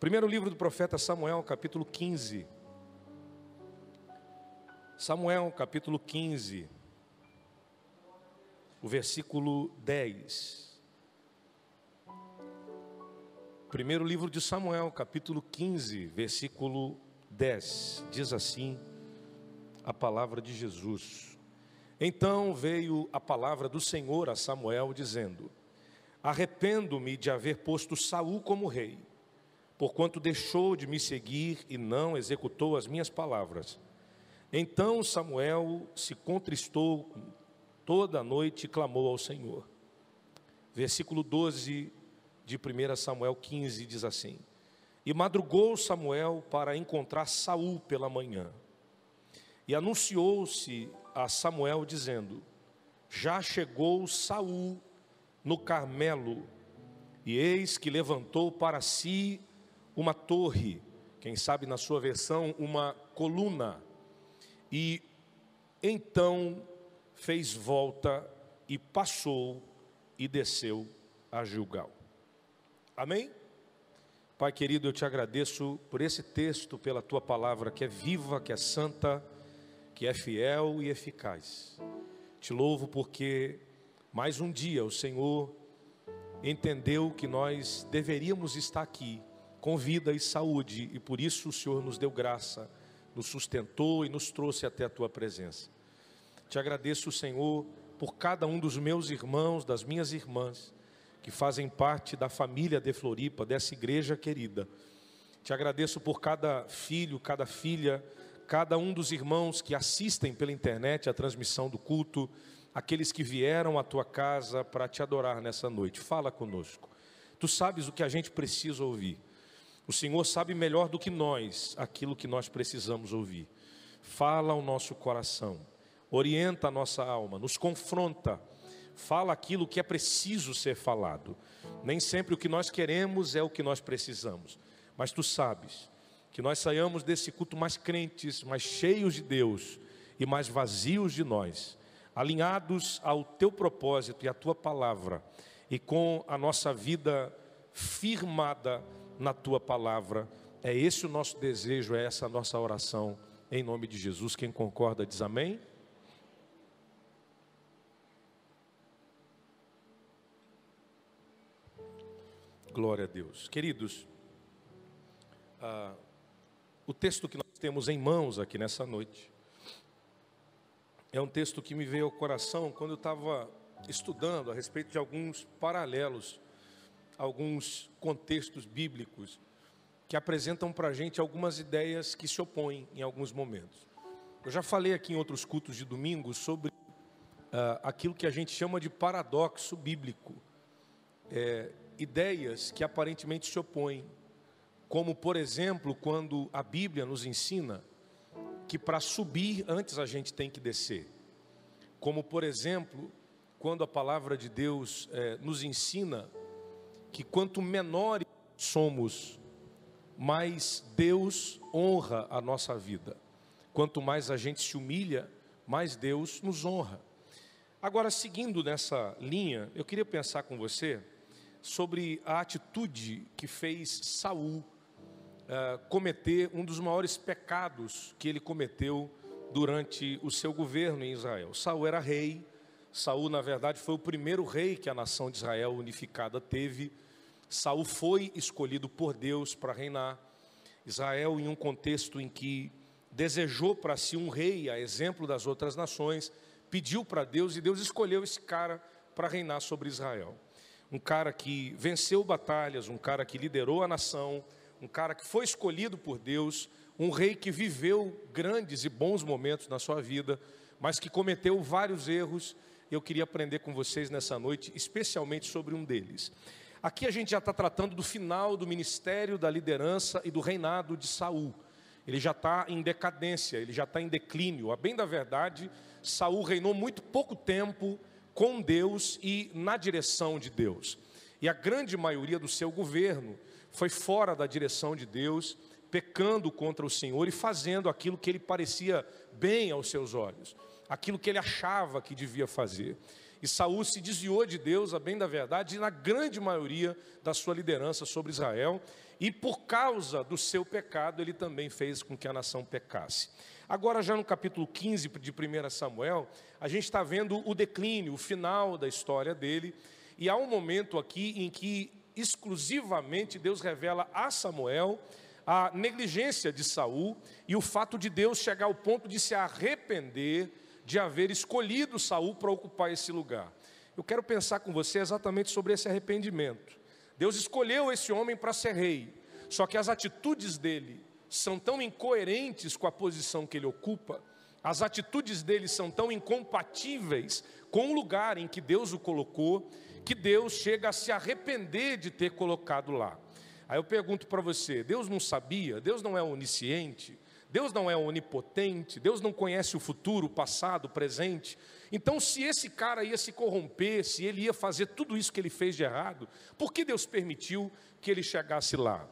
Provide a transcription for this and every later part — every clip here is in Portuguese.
Primeiro livro do profeta Samuel, capítulo 15. Samuel, capítulo 15, o versículo 10. Primeiro livro de Samuel, capítulo 15, versículo 10. Diz assim a palavra de Jesus. Então veio a palavra do Senhor a Samuel, dizendo: Arrependo-me de haver posto Saul como rei porquanto deixou de me seguir e não executou as minhas palavras. Então Samuel se contristou toda a noite e clamou ao Senhor. Versículo 12 de 1 Samuel 15 diz assim: E madrugou Samuel para encontrar Saul pela manhã. E anunciou-se a Samuel dizendo: Já chegou Saul no Carmelo, e eis que levantou para si uma torre, quem sabe na sua versão, uma coluna, e então fez volta e passou e desceu a Gilgal. Amém? Pai querido, eu te agradeço por esse texto, pela tua palavra que é viva, que é santa, que é fiel e eficaz. Te louvo porque mais um dia o Senhor entendeu que nós deveríamos estar aqui com vida e saúde, e por isso o Senhor nos deu graça, nos sustentou e nos trouxe até a tua presença. Te agradeço, Senhor, por cada um dos meus irmãos, das minhas irmãs, que fazem parte da família de Floripa, dessa igreja querida. Te agradeço por cada filho, cada filha, cada um dos irmãos que assistem pela internet a transmissão do culto, aqueles que vieram à tua casa para te adorar nessa noite. Fala conosco. Tu sabes o que a gente precisa ouvir. O Senhor sabe melhor do que nós aquilo que nós precisamos ouvir. Fala ao nosso coração, orienta a nossa alma, nos confronta, fala aquilo que é preciso ser falado. Nem sempre o que nós queremos é o que nós precisamos, mas tu sabes que nós saiamos desse culto mais crentes, mais cheios de Deus e mais vazios de nós, alinhados ao teu propósito e à tua palavra, e com a nossa vida firmada na tua palavra. É esse o nosso desejo, é essa a nossa oração, em nome de Jesus. Quem concorda diz amém. Glória a Deus. Queridos, ah, o texto que nós temos em mãos aqui nessa noite é um texto que me veio ao coração quando eu estava estudando a respeito de alguns paralelos alguns contextos bíblicos que apresentam para a gente algumas ideias que se opõem em alguns momentos. Eu já falei aqui em outros cultos de domingo sobre uh, aquilo que a gente chama de paradoxo bíblico. É, ideias que aparentemente se opõem, como por exemplo, quando a Bíblia nos ensina que para subir antes a gente tem que descer. Como por exemplo, quando a palavra de Deus é, nos ensina que quanto menores somos, mais Deus honra a nossa vida. Quanto mais a gente se humilha, mais Deus nos honra. Agora, seguindo nessa linha, eu queria pensar com você sobre a atitude que fez Saul uh, cometer um dos maiores pecados que ele cometeu durante o seu governo em Israel. Saul era rei, Saul, na verdade, foi o primeiro rei que a nação de Israel unificada teve. Saul foi escolhido por Deus para reinar. Israel, em um contexto em que desejou para si um rei, a exemplo das outras nações, pediu para Deus e Deus escolheu esse cara para reinar sobre Israel. Um cara que venceu batalhas, um cara que liderou a nação, um cara que foi escolhido por Deus, um rei que viveu grandes e bons momentos na sua vida, mas que cometeu vários erros eu queria aprender com vocês nessa noite, especialmente sobre um deles. Aqui a gente já está tratando do final do ministério, da liderança e do reinado de Saul. Ele já está em decadência, ele já está em declínio. A bem da verdade, Saul reinou muito pouco tempo com Deus e na direção de Deus. E a grande maioria do seu governo foi fora da direção de Deus, pecando contra o Senhor e fazendo aquilo que ele parecia bem aos seus olhos aquilo que ele achava que devia fazer. E Saul se desviou de Deus, a bem da verdade, na grande maioria da sua liderança sobre Israel, e por causa do seu pecado, ele também fez com que a nação pecasse. Agora, já no capítulo 15 de 1 Samuel, a gente está vendo o declínio, o final da história dele, e há um momento aqui em que exclusivamente Deus revela a Samuel a negligência de Saul e o fato de Deus chegar ao ponto de se arrepender de haver escolhido Saul para ocupar esse lugar. Eu quero pensar com você exatamente sobre esse arrependimento. Deus escolheu esse homem para ser rei, só que as atitudes dele são tão incoerentes com a posição que ele ocupa, as atitudes dele são tão incompatíveis com o lugar em que Deus o colocou, que Deus chega a se arrepender de ter colocado lá. Aí eu pergunto para você: Deus não sabia? Deus não é onisciente? Deus não é onipotente? Deus não conhece o futuro, o passado, o presente? Então, se esse cara ia se corromper, se ele ia fazer tudo isso que ele fez de errado, por que Deus permitiu que ele chegasse lá?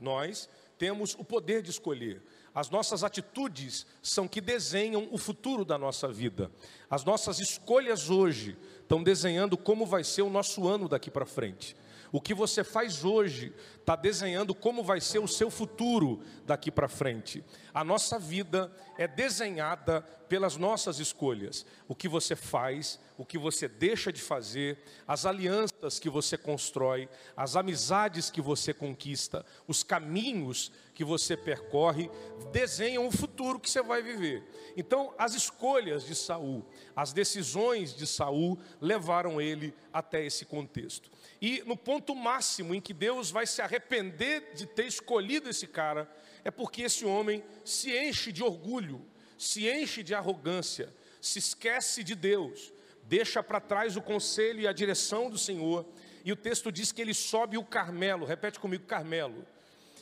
Nós temos o poder de escolher. As nossas atitudes são que desenham o futuro da nossa vida. As nossas escolhas hoje estão desenhando como vai ser o nosso ano daqui para frente. O que você faz hoje está desenhando como vai ser o seu futuro daqui para frente. A nossa vida é desenhada pelas nossas escolhas. O que você faz, o que você deixa de fazer, as alianças que você constrói, as amizades que você conquista, os caminhos que você percorre, desenham o futuro que você vai viver. Então, as escolhas de Saul, as decisões de Saul levaram ele até esse contexto. E no ponto máximo em que Deus vai se arrepender de ter escolhido esse cara, é porque esse homem se enche de orgulho, se enche de arrogância, se esquece de Deus, deixa para trás o conselho e a direção do Senhor, e o texto diz que ele sobe o Carmelo, repete comigo, Carmelo.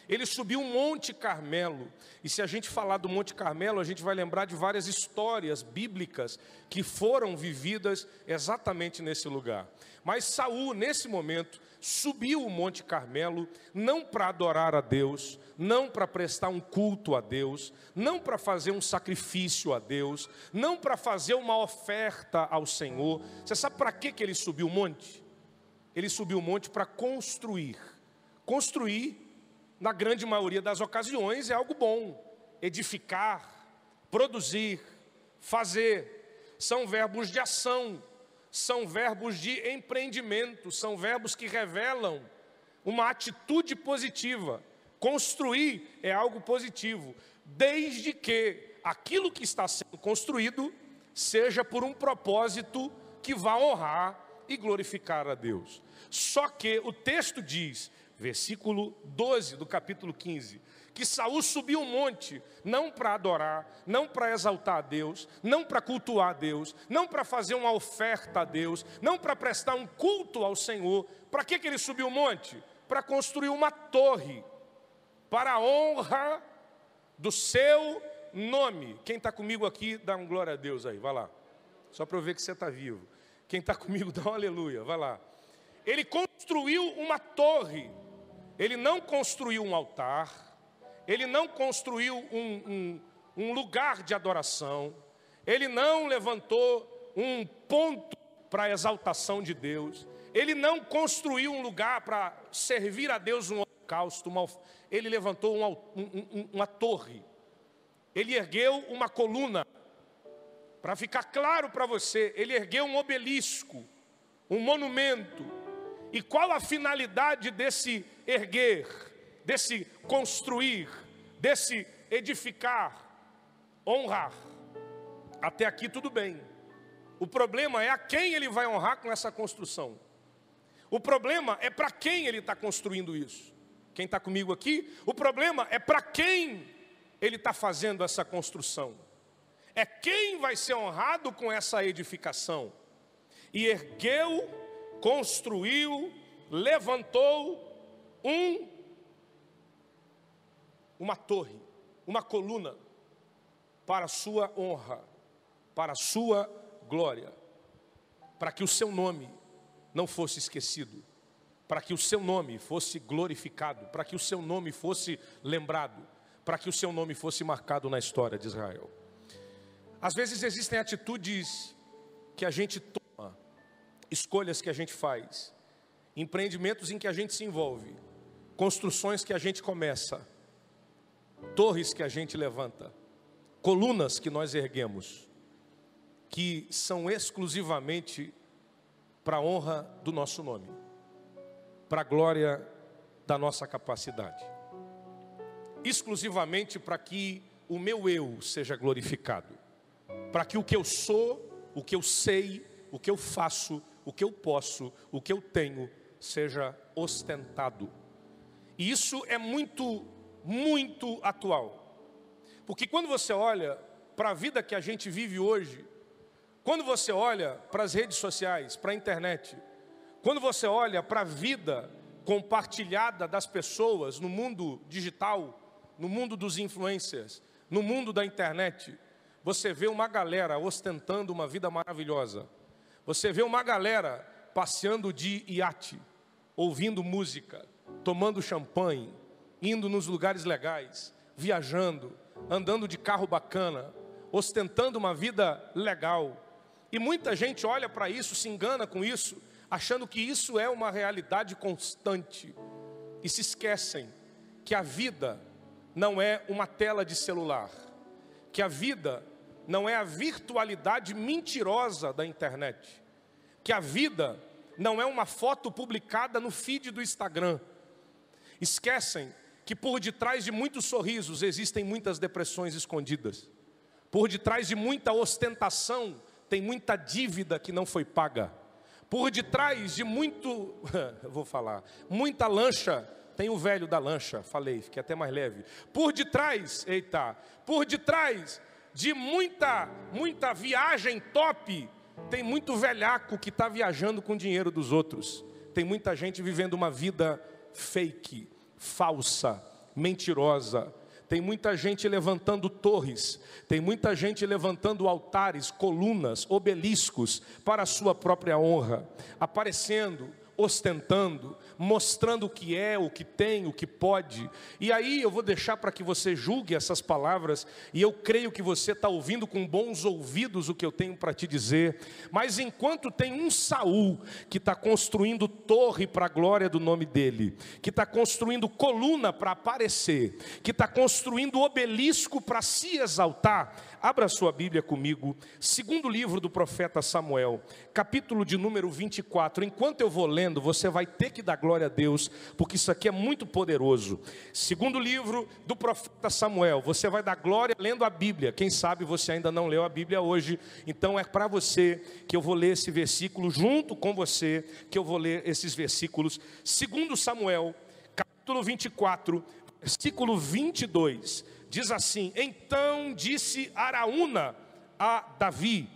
Ele subiu o Monte Carmelo. E se a gente falar do Monte Carmelo, a gente vai lembrar de várias histórias bíblicas que foram vividas exatamente nesse lugar. Mas Saul, nesse momento, subiu o Monte Carmelo não para adorar a Deus, não para prestar um culto a Deus, não para fazer um sacrifício a Deus, não para fazer uma oferta ao Senhor. Você sabe para que ele subiu o monte? Ele subiu o monte para construir. Construir na grande maioria das ocasiões, é algo bom. Edificar, produzir, fazer, são verbos de ação, são verbos de empreendimento, são verbos que revelam uma atitude positiva. Construir é algo positivo, desde que aquilo que está sendo construído seja por um propósito que vá honrar e glorificar a Deus. Só que o texto diz versículo 12 do capítulo 15, que Saul subiu um monte, não para adorar, não para exaltar a Deus, não para cultuar a Deus, não para fazer uma oferta a Deus, não para prestar um culto ao Senhor. Para que, que ele subiu o um monte? Para construir uma torre, para a honra do seu nome. Quem está comigo aqui, dá um glória a Deus aí, vai lá. Só para eu ver que você está vivo. Quem está comigo, dá um aleluia, vai lá. Ele construiu uma torre ele não construiu um altar, ele não construiu um, um, um lugar de adoração, ele não levantou um ponto para a exaltação de Deus, ele não construiu um lugar para servir a Deus um holocausto, uma, ele levantou um, uma torre, ele ergueu uma coluna, para ficar claro para você, ele ergueu um obelisco, um monumento, e qual a finalidade desse erguer, desse construir, desse edificar? Honrar. Até aqui tudo bem. O problema é a quem ele vai honrar com essa construção. O problema é para quem ele está construindo isso. Quem está comigo aqui? O problema é para quem ele está fazendo essa construção. É quem vai ser honrado com essa edificação. E ergueu construiu, levantou um uma torre, uma coluna para a sua honra, para a sua glória, para que o seu nome não fosse esquecido, para que o seu nome fosse glorificado, para que o seu nome fosse lembrado, para que o seu nome fosse marcado na história de Israel. Às vezes existem atitudes que a gente toma escolhas que a gente faz, empreendimentos em que a gente se envolve, construções que a gente começa, torres que a gente levanta, colunas que nós erguemos, que são exclusivamente para a honra do nosso nome, para a glória da nossa capacidade, exclusivamente para que o meu eu seja glorificado, para que o que eu sou, o que eu sei, o que eu faço, o que eu posso, o que eu tenho, seja ostentado. E isso é muito, muito atual. Porque quando você olha para a vida que a gente vive hoje, quando você olha para as redes sociais, para a internet, quando você olha para a vida compartilhada das pessoas no mundo digital, no mundo dos influencers, no mundo da internet, você vê uma galera ostentando uma vida maravilhosa. Você vê uma galera passeando de iate, ouvindo música, tomando champanhe, indo nos lugares legais, viajando, andando de carro bacana, ostentando uma vida legal. E muita gente olha para isso, se engana com isso, achando que isso é uma realidade constante. E se esquecem que a vida não é uma tela de celular, que a vida não é a virtualidade mentirosa da internet, que a vida não é uma foto publicada no feed do Instagram. Esquecem que por detrás de muitos sorrisos existem muitas depressões escondidas. Por detrás de muita ostentação tem muita dívida que não foi paga. Por detrás de muito, vou falar, muita lancha tem o velho da lancha, falei, fiquei até mais leve. Por detrás, eita, por detrás de muita, muita viagem top, tem muito velhaco que está viajando com o dinheiro dos outros. Tem muita gente vivendo uma vida fake, falsa, mentirosa. Tem muita gente levantando torres, tem muita gente levantando altares, colunas, obeliscos para a sua própria honra, aparecendo, ostentando, mostrando o que é, o que tem, o que pode. E aí eu vou deixar para que você julgue essas palavras, e eu creio que você está ouvindo com bons ouvidos o que eu tenho para te dizer. Mas enquanto tem um Saul que está construindo torre para a glória do nome dele, que está construindo coluna para aparecer, que está construindo obelisco para se exaltar, Abra sua Bíblia comigo, segundo livro do profeta Samuel, capítulo de número 24. Enquanto eu vou lendo, você vai ter que dar glória a Deus, porque isso aqui é muito poderoso. Segundo livro do profeta Samuel, você vai dar glória lendo a Bíblia. Quem sabe você ainda não leu a Bíblia hoje, então é para você que eu vou ler esse versículo junto com você, que eu vou ler esses versículos. Segundo Samuel, capítulo 24, versículo 22 diz assim: Então disse Araúna a Davi: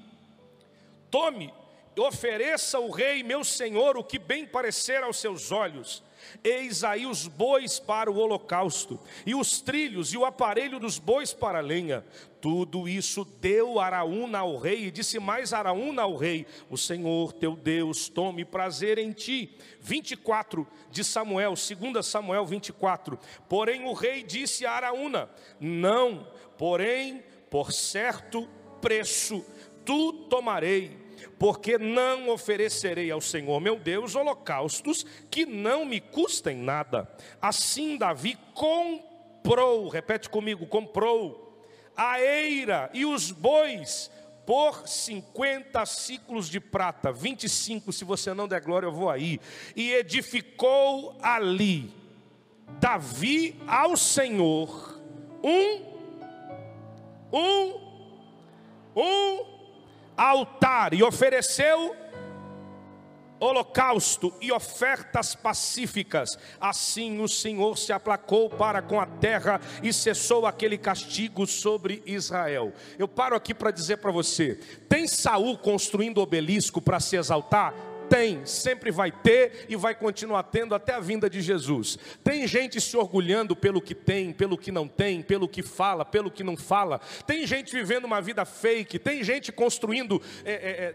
Tome, ofereça ao rei meu senhor o que bem parecer aos seus olhos. Eis aí os bois para o holocausto, e os trilhos e o aparelho dos bois para a lenha. Tudo isso deu Araúna ao rei, e disse mais Araúna ao rei: O Senhor teu Deus tome prazer em ti. 24 de Samuel, 2 Samuel 24. Porém o rei disse a Araúna: Não, porém, por certo preço, tu tomarei porque não oferecerei ao Senhor meu Deus holocaustos que não me custem nada. Assim Davi comprou, repete comigo, comprou a eira e os bois por 50 ciclos de prata, 25, se você não der glória, eu vou aí. E edificou ali Davi ao Senhor um um um altar e ofereceu holocausto e ofertas pacíficas. Assim o Senhor se aplacou para com a terra e cessou aquele castigo sobre Israel. Eu paro aqui para dizer para você: tem Saul construindo obelisco para se exaltar? Tem, sempre vai ter e vai continuar tendo até a vinda de Jesus. Tem gente se orgulhando pelo que tem, pelo que não tem, pelo que fala, pelo que não fala. Tem gente vivendo uma vida fake. Tem gente construindo é, é,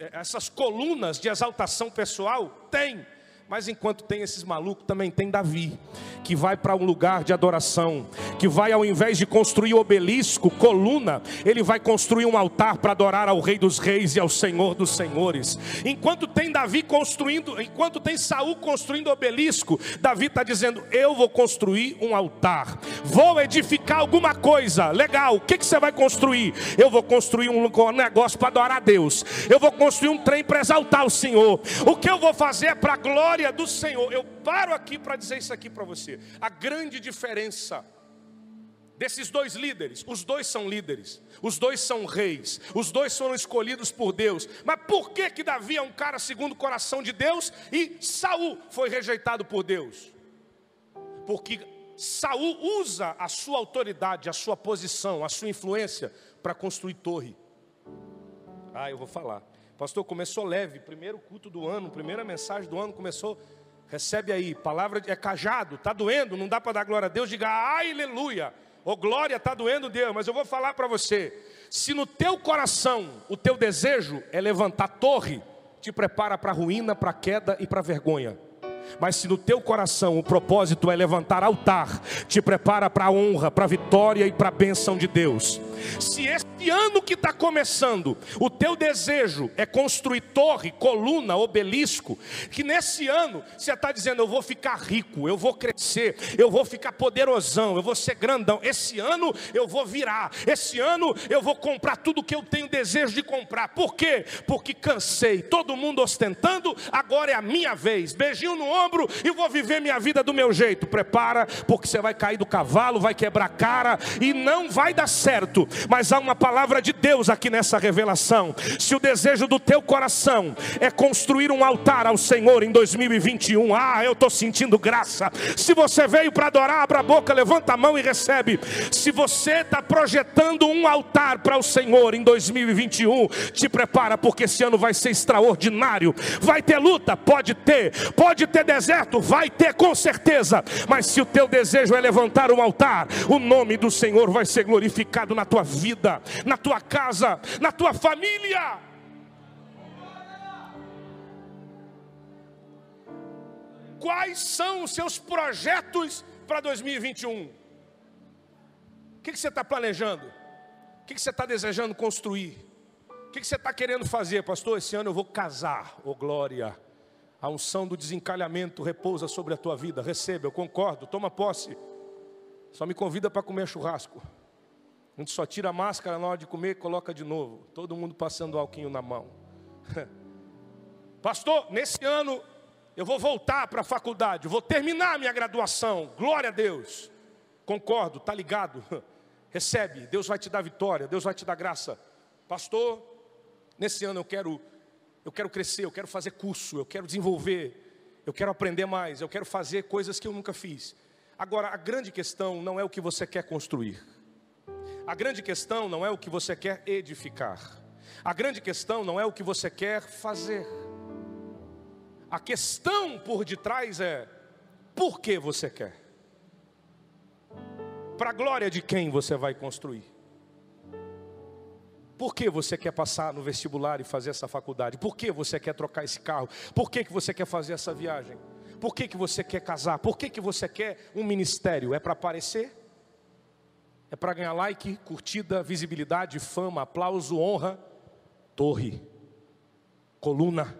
é, essas colunas de exaltação pessoal. Tem. Mas enquanto tem esses malucos, também tem Davi, que vai para um lugar de adoração, que vai, ao invés de construir obelisco, coluna, ele vai construir um altar para adorar ao Rei dos Reis e ao Senhor dos Senhores. Enquanto tem Davi construindo, enquanto tem Saul construindo obelisco, Davi está dizendo: Eu vou construir um altar, vou edificar alguma coisa. Legal, o que, que você vai construir? Eu vou construir um negócio para adorar a Deus, eu vou construir um trem para exaltar o Senhor. O que eu vou fazer é para a glória do Senhor. Eu paro aqui para dizer isso aqui para você. A grande diferença desses dois líderes, os dois são líderes, os dois são reis, os dois foram escolhidos por Deus. Mas por que que Davi é um cara segundo o coração de Deus e Saul foi rejeitado por Deus? Porque Saul usa a sua autoridade, a sua posição, a sua influência para construir torre. Ah, eu vou falar. Pastor, começou leve, primeiro culto do ano, primeira mensagem do ano começou. Recebe aí, palavra é cajado, tá doendo, não dá para dar glória a Deus, diga aleluia. Oh, glória, está doendo Deus, mas eu vou falar para você: se no teu coração o teu desejo é levantar torre, te prepara para ruína, para queda e para vergonha. Mas se no teu coração o propósito é levantar altar, te prepara para a honra, para a vitória e para a bênção de Deus. Se este ano que está começando, o teu desejo é construir torre, coluna, obelisco, que nesse ano você está dizendo: eu vou ficar rico, eu vou crescer, eu vou ficar poderosão, eu vou ser grandão. Esse ano eu vou virar, esse ano eu vou comprar tudo que eu tenho desejo de comprar. Por quê? Porque cansei, todo mundo ostentando, agora é a minha vez. Beijinho no ombro e vou viver minha vida do meu jeito. Prepara, porque você vai cair do cavalo, vai quebrar cara e não vai dar certo mas há uma palavra de Deus aqui nessa revelação. Se o desejo do teu coração é construir um altar ao Senhor em 2021, ah, eu estou sentindo graça. Se você veio para adorar, abra a boca, levanta a mão e recebe. Se você está projetando um altar para o Senhor em 2021, te prepara, porque esse ano vai ser extraordinário. Vai ter luta? Pode ter. Pode ter deserto? Vai ter com certeza. Mas se o teu desejo é levantar um altar, o nome do Senhor vai ser glorificado na tua vida, na tua casa, na tua família. Quais são os seus projetos para 2021? O que, você está planejando? O que, que você está desejando construir? O que, que você está querendo fazer, pastor? Esse ano eu vou casar, ô oh glória. A unção do desencalhamento repousa sobre a tua vida. Receba, eu concordo, toma posse. Só me convida para comer churrasco. A gente só tira a máscara na hora de comer e coloca de novo. Todo mundo passando o alquinho na mão. Pastor, nesse ano eu vou voltar para a faculdade, vou terminar minha graduação. Glória a Deus. Concordo, tá ligado? Recebe, Deus vai te dar vitória, Deus vai te dar graça. Pastor, nesse ano eu quero eu quero crescer, eu quero fazer curso, eu quero desenvolver, eu quero aprender mais, eu quero fazer coisas que eu nunca fiz. Agora, a grande questão não é o que você quer construir. A grande questão não é o que você quer edificar. A grande questão não é o que você quer fazer. A questão por detrás é por que você quer? Para a glória de quem você vai construir? Por que você quer passar no vestibular e fazer essa faculdade? Por que você quer trocar esse carro? Por que, que você quer fazer essa viagem? Por que, que você quer casar? Por que, que você quer um ministério? É para aparecer? É para ganhar like, curtida, visibilidade, fama, aplauso, honra, torre, coluna.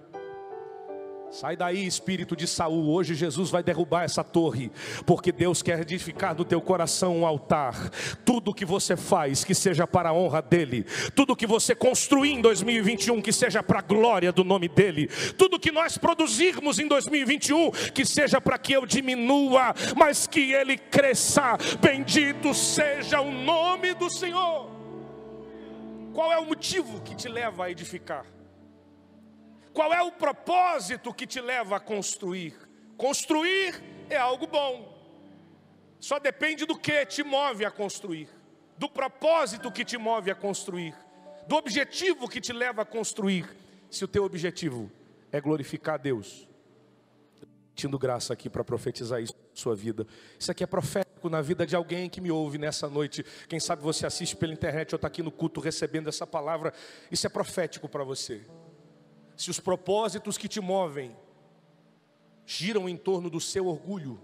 Sai daí, espírito de Saul. Hoje Jesus vai derrubar essa torre, porque Deus quer edificar no teu coração um altar. Tudo que você faz, que seja para a honra dele. Tudo que você construir em 2021, que seja para a glória do nome dele. Tudo que nós produzirmos em 2021, que seja para que eu diminua, mas que ele cresça. Bendito seja o nome do Senhor. Qual é o motivo que te leva a edificar? Qual é o propósito que te leva a construir? Construir é algo bom. Só depende do que te move a construir, do propósito que te move a construir, do objetivo que te leva a construir. Se o teu objetivo é glorificar a Deus, tendo graça aqui para profetizar isso na sua vida. Isso aqui é profético na vida de alguém que me ouve nessa noite. Quem sabe você assiste pela internet ou está aqui no culto recebendo essa palavra. Isso é profético para você se os propósitos que te movem giram em torno do seu orgulho,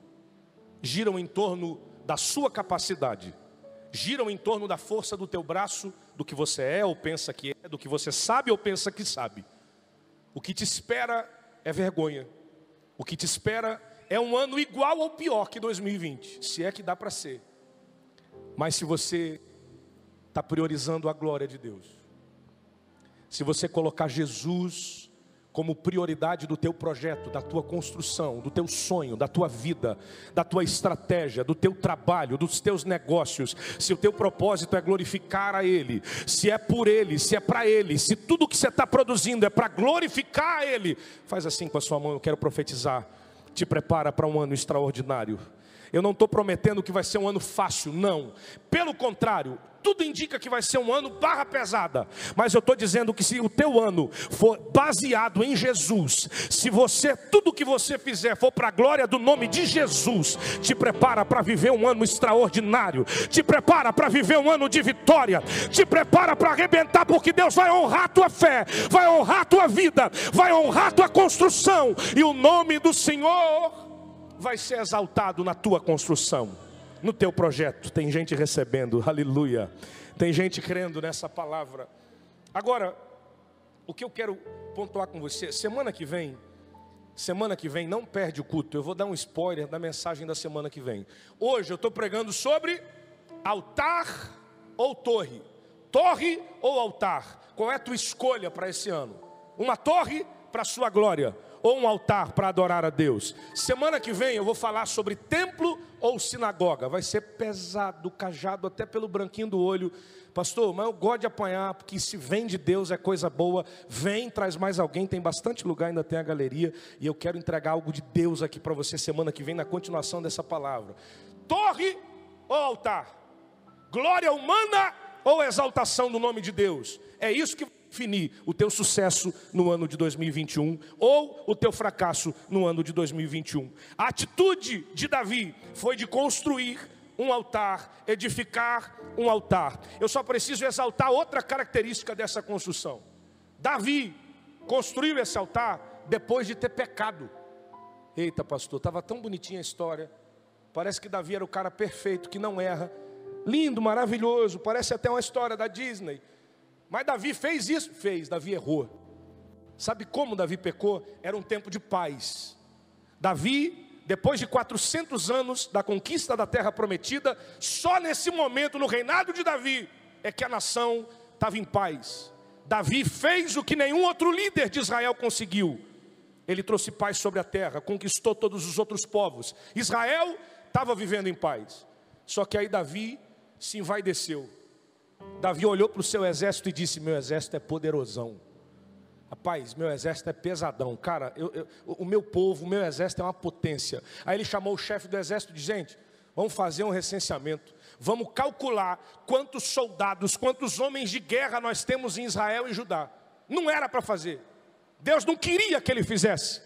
giram em torno da sua capacidade giram em torno da força do teu braço, do que você é ou pensa que é, do que você sabe ou pensa que sabe. O que te espera é vergonha. O que te espera é um ano igual ou pior que 2020, se é que dá para ser. Mas se você está priorizando a glória de Deus, se você colocar Jesus como prioridade do teu projeto, da tua construção, do teu sonho, da tua vida, da tua estratégia, do teu trabalho, dos teus negócios, se o teu propósito é glorificar a Ele, se é por Ele, se é para Ele, se tudo que você está produzindo é para glorificar a Ele, faz assim com a sua mão, eu quero profetizar, te prepara para um ano extraordinário. Eu não estou prometendo que vai ser um ano fácil, não. Pelo contrário, tudo indica que vai ser um ano barra pesada. Mas eu estou dizendo que se o teu ano for baseado em Jesus, se você, tudo que você fizer for para a glória do nome de Jesus, te prepara para viver um ano extraordinário, te prepara para viver um ano de vitória, te prepara para arrebentar, porque Deus vai honrar a tua fé, vai honrar a tua vida, vai honrar a tua construção, e o nome do Senhor vai ser exaltado na tua construção, no teu projeto. Tem gente recebendo, aleluia. Tem gente crendo nessa palavra. Agora, o que eu quero pontuar com você, semana que vem, semana que vem, não perde o culto. Eu vou dar um spoiler da mensagem da semana que vem. Hoje eu estou pregando sobre altar ou torre. Torre ou altar? Qual é a tua escolha para esse ano? Uma torre para a sua glória ou um altar para adorar a Deus. Semana que vem eu vou falar sobre templo ou sinagoga. Vai ser pesado, cajado até pelo branquinho do olho. Pastor, mas eu gosto de apanhar, porque se vem de Deus é coisa boa. Vem, traz mais alguém, tem bastante lugar, ainda tem a galeria. E eu quero entregar algo de Deus aqui para você semana que vem, na continuação dessa palavra. Torre ou altar? Glória humana ou exaltação do nome de Deus? É isso que definir o teu sucesso no ano de 2021 ou o teu fracasso no ano de 2021. A atitude de Davi foi de construir um altar, edificar um altar. Eu só preciso exaltar outra característica dessa construção. Davi construiu esse altar depois de ter pecado. Eita, pastor, estava tão bonitinha a história. Parece que Davi era o cara perfeito, que não erra. Lindo, maravilhoso, parece até uma história da Disney. Mas Davi fez isso? Fez, Davi errou. Sabe como Davi pecou? Era um tempo de paz. Davi, depois de 400 anos da conquista da terra prometida, só nesse momento, no reinado de Davi, é que a nação estava em paz. Davi fez o que nenhum outro líder de Israel conseguiu. Ele trouxe paz sobre a terra, conquistou todos os outros povos. Israel estava vivendo em paz. Só que aí Davi se envaideceu. Davi olhou para o seu exército e disse: Meu exército é poderosão. Rapaz, meu exército é pesadão. Cara, eu, eu, o meu povo, o meu exército é uma potência. Aí ele chamou o chefe do exército e disse: Gente, vamos fazer um recenseamento. Vamos calcular quantos soldados, quantos homens de guerra nós temos em Israel e Judá. Não era para fazer. Deus não queria que ele fizesse.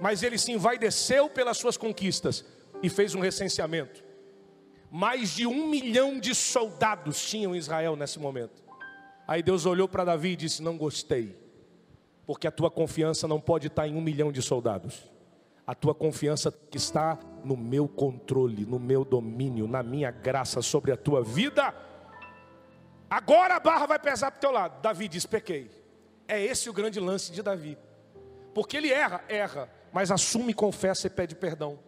Mas ele se envaideceu pelas suas conquistas e fez um recenseamento. Mais de um milhão de soldados tinham Israel nesse momento. Aí Deus olhou para Davi e disse: Não gostei, porque a tua confiança não pode estar em um milhão de soldados. A tua confiança está no meu controle, no meu domínio, na minha graça sobre a tua vida. Agora a barra vai pesar para o teu lado. Davi diz: pequei. É esse o grande lance de Davi. Porque ele erra, erra, mas assume, confessa e pede perdão.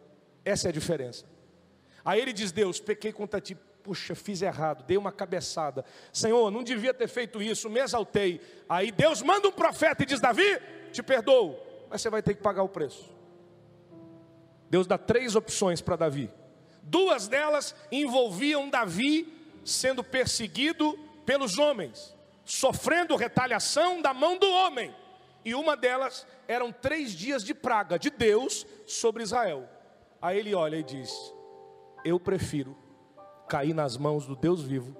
Essa é a diferença. Aí ele diz: Deus, pequei contra ti. Puxa, fiz errado, dei uma cabeçada. Senhor, não devia ter feito isso, me exaltei. Aí Deus manda um profeta e diz: Davi, te perdoo, mas você vai ter que pagar o preço. Deus dá três opções para Davi. Duas delas envolviam Davi sendo perseguido pelos homens, sofrendo retaliação da mão do homem. E uma delas eram três dias de praga de Deus sobre Israel. Aí ele olha e diz: eu prefiro cair nas mãos do Deus vivo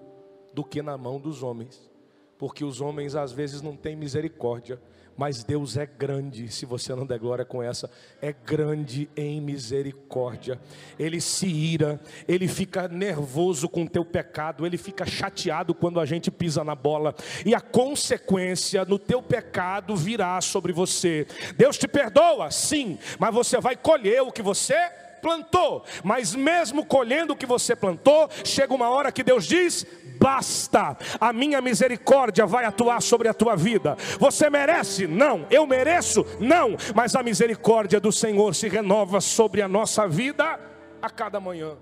do que na mão dos homens, porque os homens às vezes não têm misericórdia, mas Deus é grande, se você não der glória com essa, é grande em misericórdia. Ele se ira, ele fica nervoso com o teu pecado, ele fica chateado quando a gente pisa na bola, e a consequência no teu pecado virá sobre você. Deus te perdoa, sim, mas você vai colher o que você plantou, mas mesmo colhendo o que você plantou, chega uma hora que Deus diz: basta, a minha misericórdia vai atuar sobre a tua vida. Você merece? Não. Eu mereço? Não. Mas a misericórdia do Senhor se renova sobre a nossa vida a cada manhã.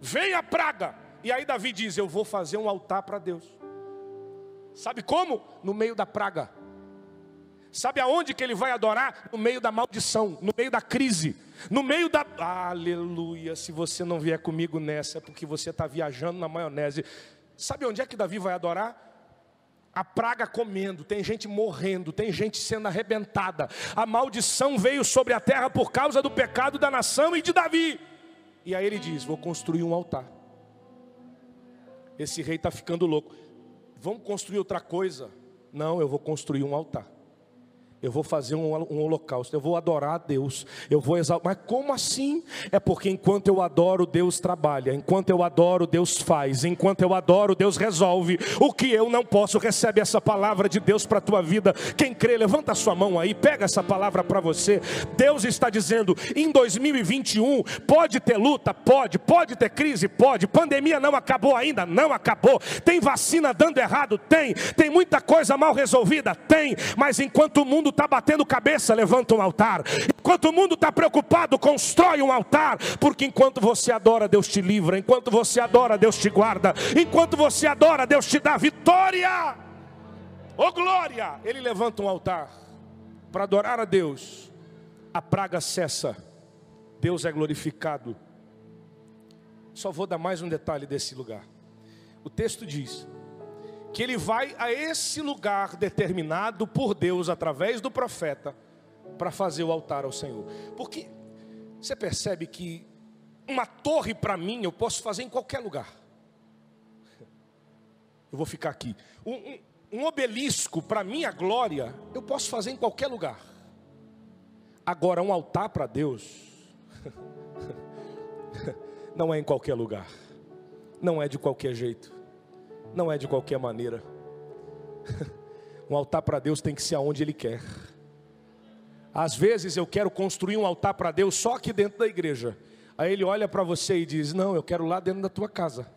Vem a praga. E aí Davi diz: Eu vou fazer um altar para Deus. Sabe como? No meio da praga. Sabe aonde que ele vai adorar? No meio da maldição, no meio da crise, no meio da. Aleluia! Se você não vier comigo nessa, é porque você está viajando na maionese. Sabe onde é que Davi vai adorar? A praga comendo, tem gente morrendo, tem gente sendo arrebentada. A maldição veio sobre a terra por causa do pecado da nação e de Davi. E aí ele diz: Vou construir um altar. Esse rei está ficando louco. Vamos construir outra coisa? Não, eu vou construir um altar. Eu vou fazer um, um, holocausto, eu vou adorar a Deus, eu vou exaltar. Mas como assim? É porque enquanto eu adoro, Deus trabalha, enquanto eu adoro, Deus faz, enquanto eu adoro, Deus resolve. O que eu não posso, recebe essa palavra de Deus para a tua vida. Quem crê, levanta a sua mão aí, pega essa palavra para você. Deus está dizendo: em 2021, pode ter luta? Pode, pode ter crise? Pode. Pandemia não acabou ainda? Não acabou. Tem vacina dando errado? Tem. Tem muita coisa mal resolvida? Tem. Mas enquanto o mundo mundo está batendo cabeça, levanta um altar. Enquanto o mundo está preocupado, constrói um altar. Porque enquanto você adora, Deus te livra. Enquanto você adora, Deus te guarda. Enquanto você adora, Deus te dá vitória. Oh glória! Ele levanta um altar para adorar a Deus. A praga cessa. Deus é glorificado. Só vou dar mais um detalhe desse lugar. O texto diz: que ele vai a esse lugar determinado por Deus através do profeta para fazer o altar ao Senhor. Porque você percebe que uma torre para mim eu posso fazer em qualquer lugar. Eu vou ficar aqui. Um, um, um obelisco para minha glória eu posso fazer em qualquer lugar. Agora um altar para Deus não é em qualquer lugar. Não é de qualquer jeito não é de qualquer maneira. Um altar para Deus tem que ser aonde Ele quer. Às vezes eu quero construir um altar para Deus só aqui dentro da igreja. Aí Ele olha para você e diz: Não, eu quero lá dentro da tua casa.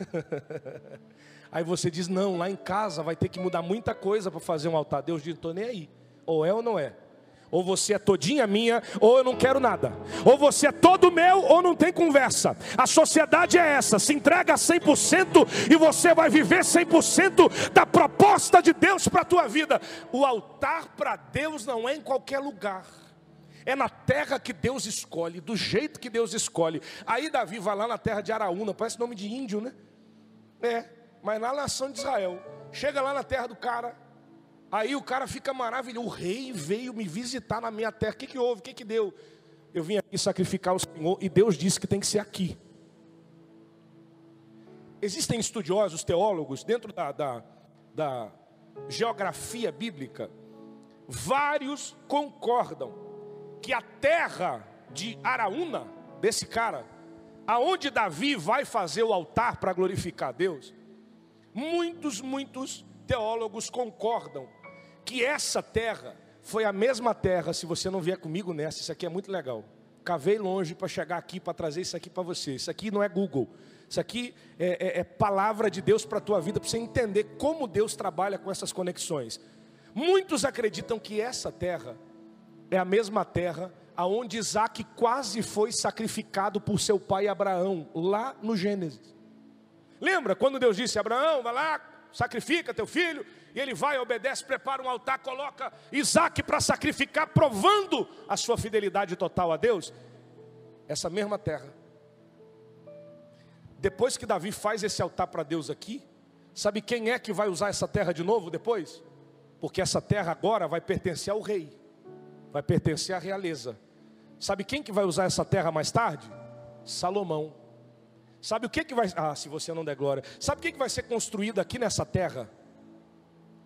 Aí você diz: Não, lá em casa vai ter que mudar muita coisa para fazer um altar. Deus diz: Estou nem aí. Ou é ou não é. Ou você é todinha minha, ou eu não quero nada. Ou você é todo meu, ou não tem conversa. A sociedade é essa: se entrega 100% e você vai viver 100% da proposta de Deus para a tua vida. O altar para Deus não é em qualquer lugar. É na terra que Deus escolhe, do jeito que Deus escolhe. Aí Davi vai lá na terra de Araúna, parece nome de índio, né? É, mas na nação de Israel. Chega lá na terra do cara, Aí o cara fica maravilhoso. O rei veio me visitar na minha terra. O que, que houve? O que, que deu? Eu vim aqui sacrificar o Senhor e Deus disse que tem que ser aqui. Existem estudiosos, teólogos, dentro da, da, da geografia bíblica, vários concordam que a terra de Araúna, desse cara, aonde Davi vai fazer o altar para glorificar Deus, muitos, muitos teólogos concordam que essa terra foi a mesma terra, se você não vier comigo nessa, isso aqui é muito legal. Cavei longe para chegar aqui, para trazer isso aqui para você. Isso aqui não é Google. Isso aqui é, é, é palavra de Deus para a tua vida, para você entender como Deus trabalha com essas conexões. Muitos acreditam que essa terra é a mesma terra aonde Isaac quase foi sacrificado por seu pai Abraão, lá no Gênesis. Lembra quando Deus disse: Abraão, vai lá, sacrifica teu filho, e ele vai, obedece, prepara um altar, coloca Isaac para sacrificar, provando a sua fidelidade total a Deus. Essa mesma terra. Depois que Davi faz esse altar para Deus aqui, sabe quem é que vai usar essa terra de novo depois? Porque essa terra agora vai pertencer ao rei, vai pertencer à realeza. Sabe quem que vai usar essa terra mais tarde? Salomão. Sabe o que que vai. Ah, se você não der glória. Sabe o que que vai ser construído aqui nessa terra?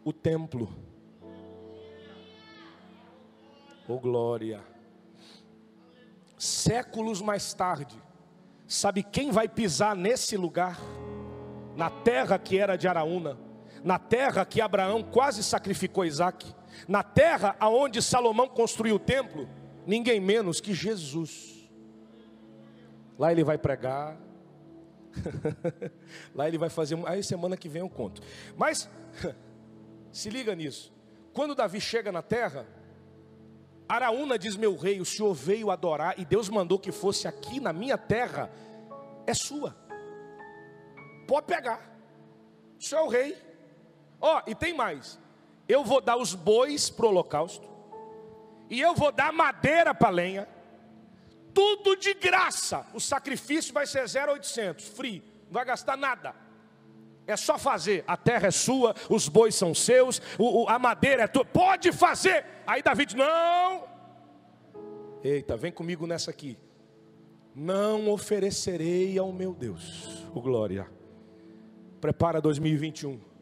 o templo. Oh glória! Séculos mais tarde, sabe quem vai pisar nesse lugar? Na terra que era de Araúna, na terra que Abraão quase sacrificou Isaac, na terra aonde Salomão construiu o templo, ninguém menos que Jesus. Lá ele vai pregar. Lá ele vai fazer. Aí semana que vem eu conto. Mas, se liga nisso. Quando Davi chega na terra, Araúna diz: Meu rei, o senhor veio adorar e Deus mandou que fosse aqui na minha terra, é sua. Pode pegar. O senhor é o rei. Ó, oh, e tem mais. Eu vou dar os bois para o holocausto, e eu vou dar madeira para lenha, tudo de graça. O sacrifício vai ser 0,800, free, não vai gastar nada. É só fazer. A terra é sua, os bois são seus, o, o, a madeira é tua. Pode fazer. Aí Davi diz: Não. Eita, vem comigo nessa aqui. Não oferecerei ao meu Deus. O glória. Prepara 2021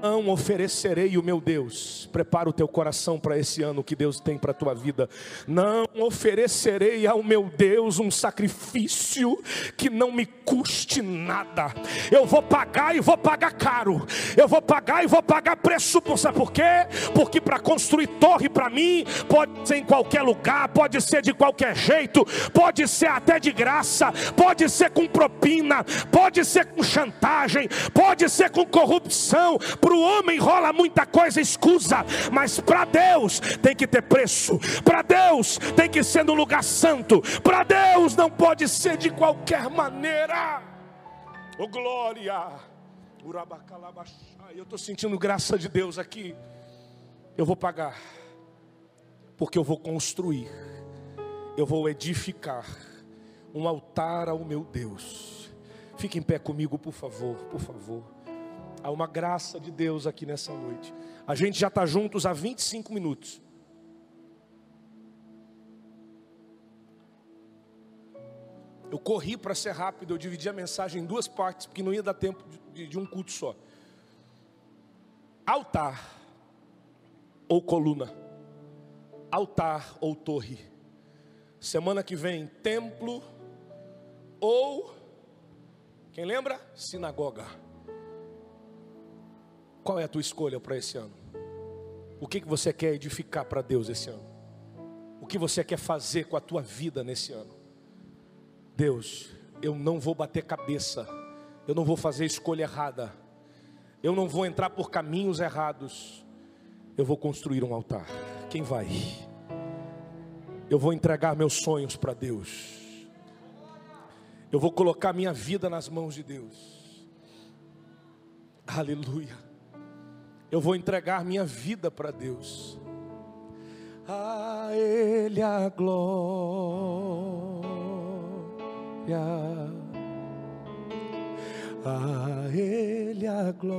não oferecerei o meu Deus. Prepara o teu coração para esse ano que Deus tem para a tua vida. Não oferecerei ao meu Deus um sacrifício que não me custe nada. Eu vou pagar e vou pagar caro. Eu vou pagar e vou pagar preço. Sabe por quê? Porque para construir torre para mim, pode ser em qualquer lugar, pode ser de qualquer jeito, pode ser até de graça, pode ser com propina, pode ser com chantagem, pode ser com corrupção para o homem rola muita coisa escusa, mas para Deus tem que ter preço. Para Deus tem que ser no lugar santo. Para Deus não pode ser de qualquer maneira. Oh glória! Eu estou sentindo graça de Deus aqui. Eu vou pagar, porque eu vou construir, eu vou edificar um altar ao meu Deus. Fique em pé comigo, por favor, por favor. Há uma graça de Deus aqui nessa noite. A gente já está juntos há 25 minutos. Eu corri para ser rápido, eu dividi a mensagem em duas partes, porque não ia dar tempo de, de um culto só. Altar ou coluna, altar ou torre. Semana que vem, templo ou, quem lembra? Sinagoga. Qual é a tua escolha para esse ano? O que, que você quer edificar para Deus esse ano? O que você quer fazer com a tua vida nesse ano? Deus, eu não vou bater cabeça, eu não vou fazer escolha errada, eu não vou entrar por caminhos errados, eu vou construir um altar. Quem vai? Eu vou entregar meus sonhos para Deus, eu vou colocar minha vida nas mãos de Deus. Aleluia. Eu vou entregar minha vida para Deus. A Ele a glória. A Ele a glória.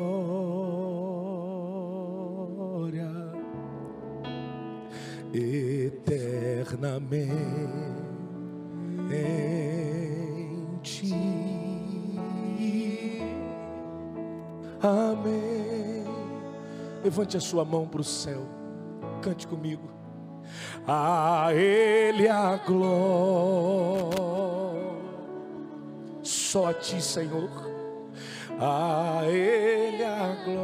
Eternamente. Amém. Levante a sua mão para o céu. Cante comigo. A Ele a glória. Só a Ti, Senhor. A Ele a glória.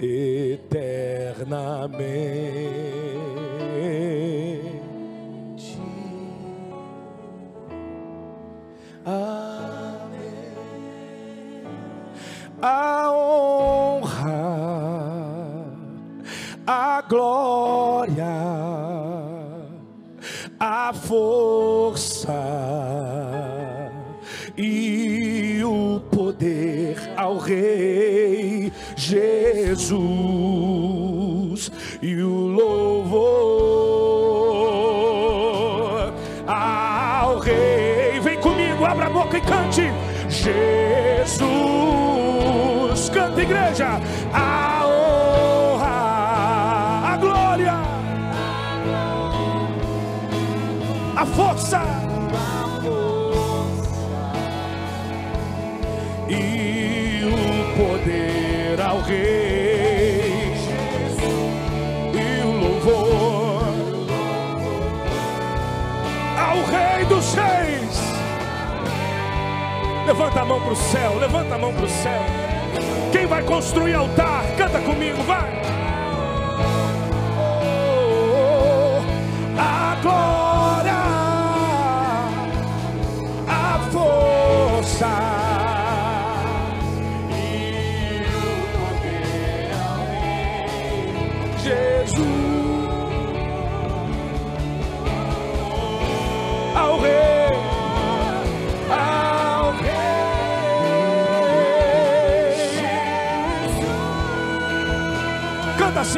Eternamente. A honra, a glória, a força e o poder ao Rei Jesus e o louvor ao Rei. Vem comigo, abra a boca e cante. Jesus igreja. A honra, a glória, a força. E o poder ao Rei, e o louvor ao Rei dos Reis. Levanta a mão para o céu, levanta a mão para o céu. Quem vai construir altar? Canta comigo, vai.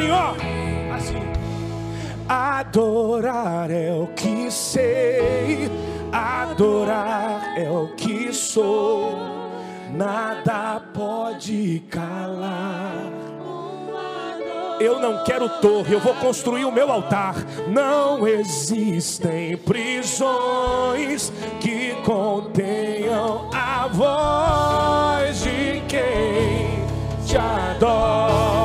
Assim, ó. Assim. Adorar é o que sei, adorar é o que sou, nada pode calar. Eu não quero torre, eu vou construir o meu altar. Não existem prisões que contenham a voz de quem te adora.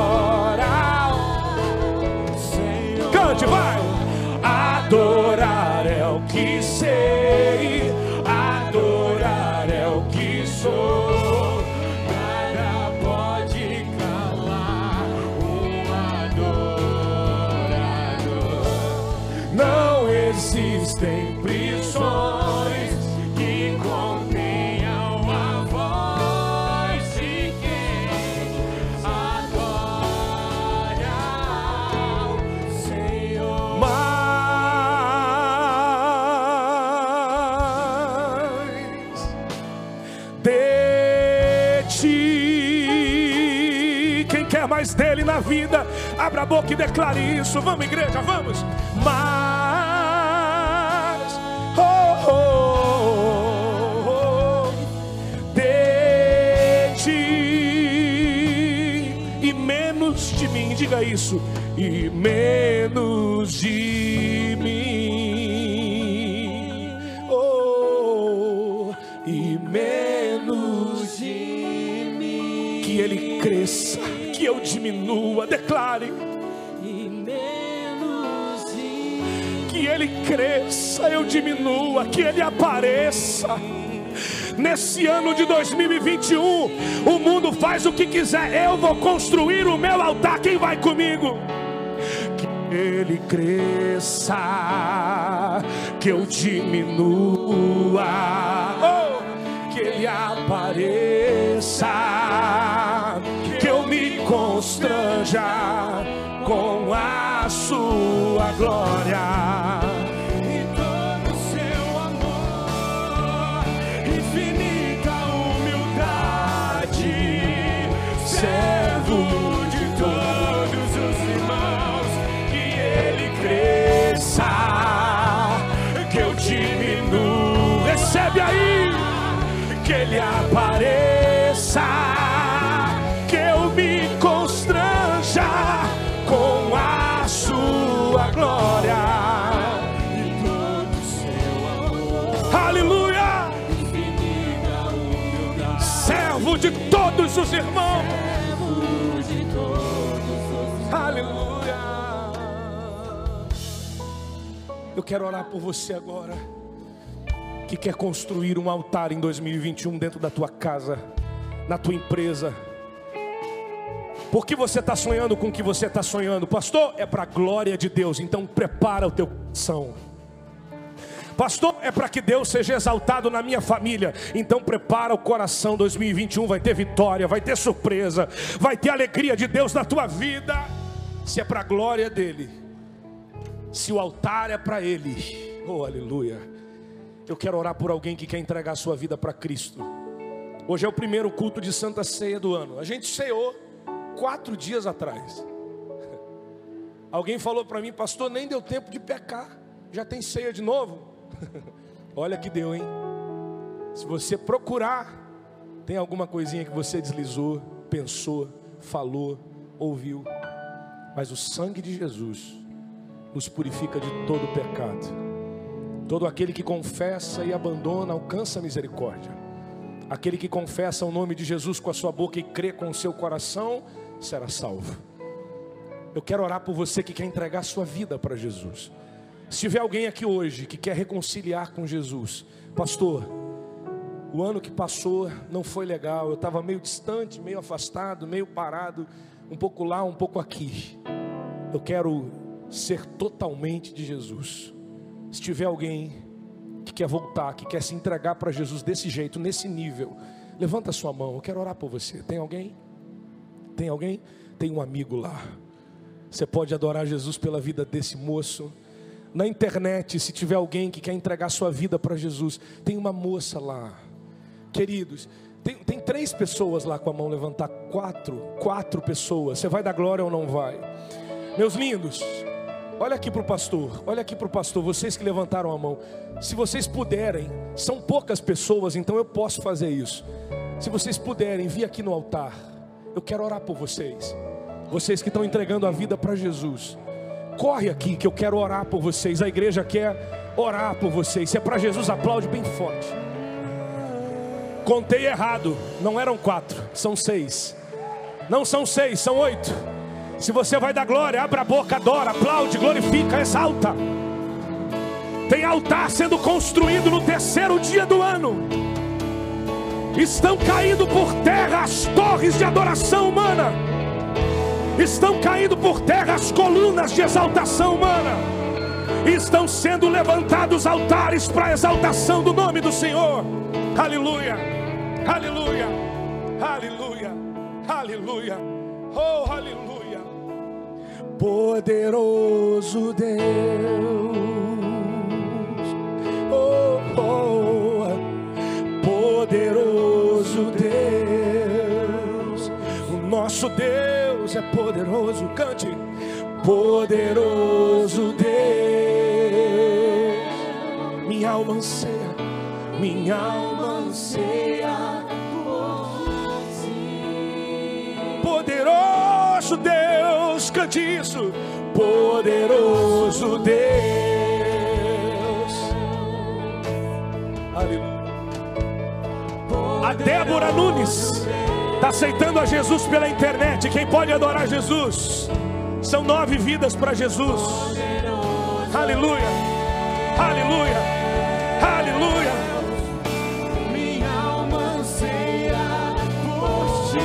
Existem prisões que contenham a voz de quem adora ao Senhor. Mas de ti. Quem quer mais dele na vida, abra a boca e declare isso. Vamos, igreja, vamos. Mas, diga isso, e menos de mim, oh, e menos de mim, que ele cresça, que eu diminua, declare. e menos de que ele cresça, eu diminua, que ele apareça. Nesse ano de 2021, o mundo faz o que quiser, eu vou construir o meu altar. Quem vai comigo? Que ele cresça, que eu diminua, oh, que ele apareça, que eu me constranja com a sua glória. Irmãos. servo de todos os Aleluia. Eu quero orar por você agora. Que quer construir um altar em 2021 dentro da tua casa, na tua empresa. Por que você está sonhando com o que você está sonhando? Pastor, é para a glória de Deus. Então prepara o teu coração. Pastor, é para que Deus seja exaltado na minha família. Então prepara o coração. 2021 vai ter vitória, vai ter surpresa, vai ter alegria de Deus na tua vida. Se é para a glória dele, se o altar é para ele, oh aleluia. Eu quero orar por alguém que quer entregar a sua vida para Cristo. Hoje é o primeiro culto de Santa Ceia do ano. A gente ceou quatro dias atrás. Alguém falou para mim, pastor, nem deu tempo de pecar. Já tem ceia de novo? Olha que deu, hein? Se você procurar, tem alguma coisinha que você deslizou, pensou, falou, ouviu. Mas o sangue de Jesus nos purifica de todo pecado. Todo aquele que confessa e abandona alcança a misericórdia. Aquele que confessa o nome de Jesus com a sua boca e crê com o seu coração será salvo. Eu quero orar por você que quer entregar sua vida para Jesus. Se tiver alguém aqui hoje que quer reconciliar com Jesus, pastor, o ano que passou não foi legal, eu estava meio distante, meio afastado, meio parado, um pouco lá, um pouco aqui. Eu quero ser totalmente de Jesus. Se tiver alguém que quer voltar, que quer se entregar para Jesus desse jeito, nesse nível, levanta sua mão, eu quero orar por você. Tem alguém? Tem alguém? Tem um amigo lá. Você pode adorar Jesus pela vida desse moço. Na internet, se tiver alguém que quer entregar sua vida para Jesus, tem uma moça lá. Queridos, Tem, tem três pessoas lá com a mão levantada. Quatro. Quatro pessoas. Você vai dar glória ou não vai? Meus lindos, olha aqui para o pastor. Olha aqui para o pastor. Vocês que levantaram a mão. Se vocês puderem, são poucas pessoas, então eu posso fazer isso. Se vocês puderem, vir aqui no altar. Eu quero orar por vocês. Vocês que estão entregando a vida para Jesus. Corre aqui que eu quero orar por vocês. A igreja quer orar por vocês. Se é para Jesus, aplaude bem forte. Contei errado, não eram quatro, são seis. Não são seis, são oito. Se você vai dar glória, abra a boca, adora, aplaude, glorifica, exalta. Tem altar sendo construído no terceiro dia do ano. Estão caindo por terra as torres de adoração humana. Estão caindo por terra as colunas de exaltação humana. Estão sendo levantados altares para exaltação do nome do Senhor. Aleluia. Aleluia, aleluia, aleluia, oh aleluia. Poderoso Deus, oh, oh, poderoso Deus, o nosso Deus é poderoso. Cante, poderoso Deus, minha alma anseia, minha alma anseia. Poderoso Deus, cante isso. Poderoso Deus. Aleluia. A Débora Nunes está aceitando a Jesus pela internet. Quem pode adorar Jesus? São nove vidas para Jesus. Aleluia. Aleluia. Aleluia. Minha alma anseia por ti.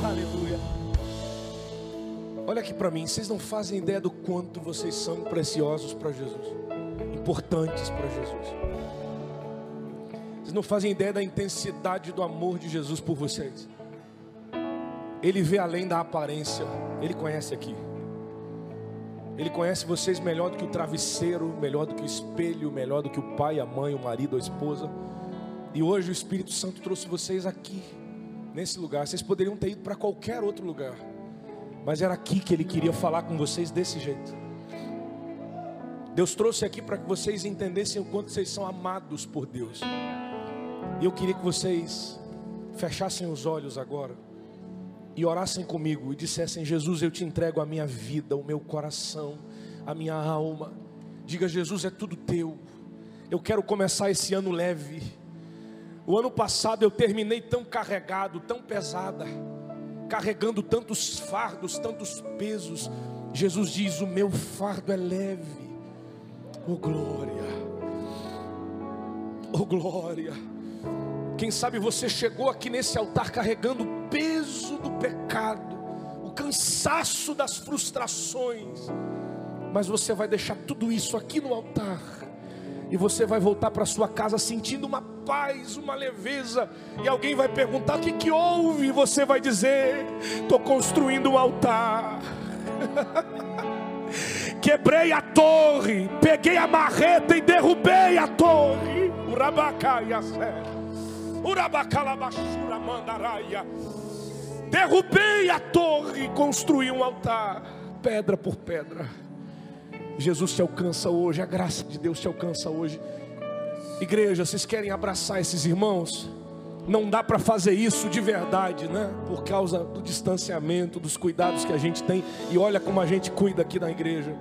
Oh! Aleluia. Olha aqui para mim, vocês não fazem ideia do quanto vocês são preciosos para Jesus, importantes para Jesus. Vocês não fazem ideia da intensidade do amor de Jesus por vocês. Ele vê além da aparência, ele conhece aqui. Ele conhece vocês melhor do que o travesseiro, melhor do que o espelho, melhor do que o pai, a mãe, o marido, a esposa. E hoje o Espírito Santo trouxe vocês aqui, nesse lugar. Vocês poderiam ter ido para qualquer outro lugar, mas era aqui que Ele queria falar com vocês desse jeito. Deus trouxe aqui para que vocês entendessem o quanto vocês são amados por Deus. E eu queria que vocês fechassem os olhos agora e orassem comigo e dissessem: Jesus, eu te entrego a minha vida, o meu coração, a minha alma. Diga, Jesus, é tudo teu. Eu quero começar esse ano leve. O ano passado eu terminei tão carregado, tão pesada, carregando tantos fardos, tantos pesos. Jesus diz: O meu fardo é leve. Oh glória, oh glória. Quem sabe você chegou aqui nesse altar carregando o peso do pecado, o cansaço das frustrações, mas você vai deixar tudo isso aqui no altar, e você vai voltar para sua casa sentindo uma paz, uma leveza, e alguém vai perguntar: o que, que houve? E você vai dizer: estou construindo um altar. Quebrei a torre, peguei a marreta e derrubei a torre. Derrubei a torre e construí um altar, pedra por pedra. Jesus te alcança hoje, a graça de Deus te alcança hoje. Igreja, vocês querem abraçar esses irmãos? Não dá para fazer isso de verdade, né? Por causa do distanciamento, dos cuidados que a gente tem. E olha como a gente cuida aqui na igreja.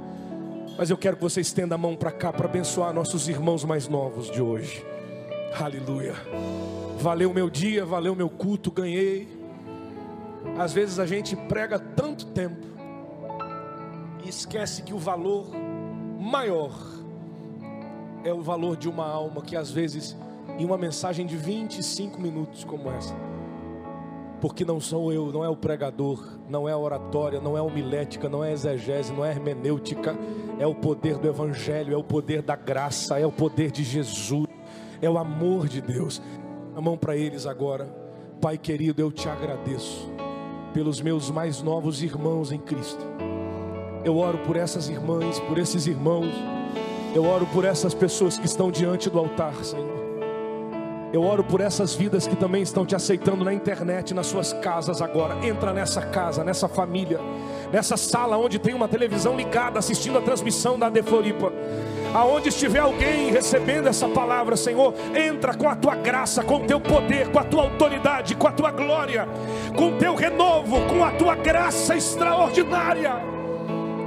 Mas eu quero que você estenda a mão para cá para abençoar nossos irmãos mais novos de hoje. Aleluia. Valeu meu dia, valeu meu culto, ganhei. Às vezes a gente prega tanto tempo e esquece que o valor maior é o valor de uma alma que às vezes em uma mensagem de 25 minutos como essa. Porque não sou eu, não é o pregador, não é a oratória, não é a homilética, não é a exegese, não é a hermenêutica, é o poder do evangelho, é o poder da graça, é o poder de Jesus, é o amor de Deus. A mão para eles agora. Pai querido, eu te agradeço pelos meus mais novos irmãos em Cristo. Eu oro por essas irmãs, por esses irmãos Eu oro por essas pessoas que estão diante do altar, Senhor. Eu oro por essas vidas que também estão te aceitando na internet, nas suas casas agora. Entra nessa casa, nessa família, nessa sala onde tem uma televisão ligada, assistindo a transmissão da De Floripa. Aonde estiver alguém recebendo essa palavra, Senhor, entra com a tua graça, com o teu poder, com a tua autoridade, com a tua glória, com o teu renovo, com a tua graça extraordinária.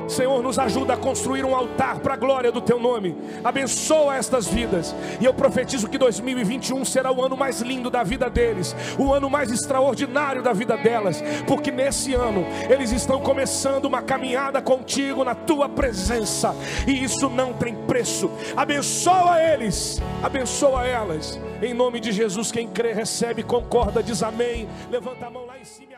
Senhor, nos ajuda a construir um altar para a glória do Teu nome. Abençoa estas vidas. E eu profetizo que 2021 será o ano mais lindo da vida deles, o ano mais extraordinário da vida delas, porque nesse ano eles estão começando uma caminhada contigo na Tua presença, e isso não tem preço. Abençoa eles, abençoa elas. Em nome de Jesus, quem crê, recebe, concorda, diz amém. Levanta a mão lá em cima.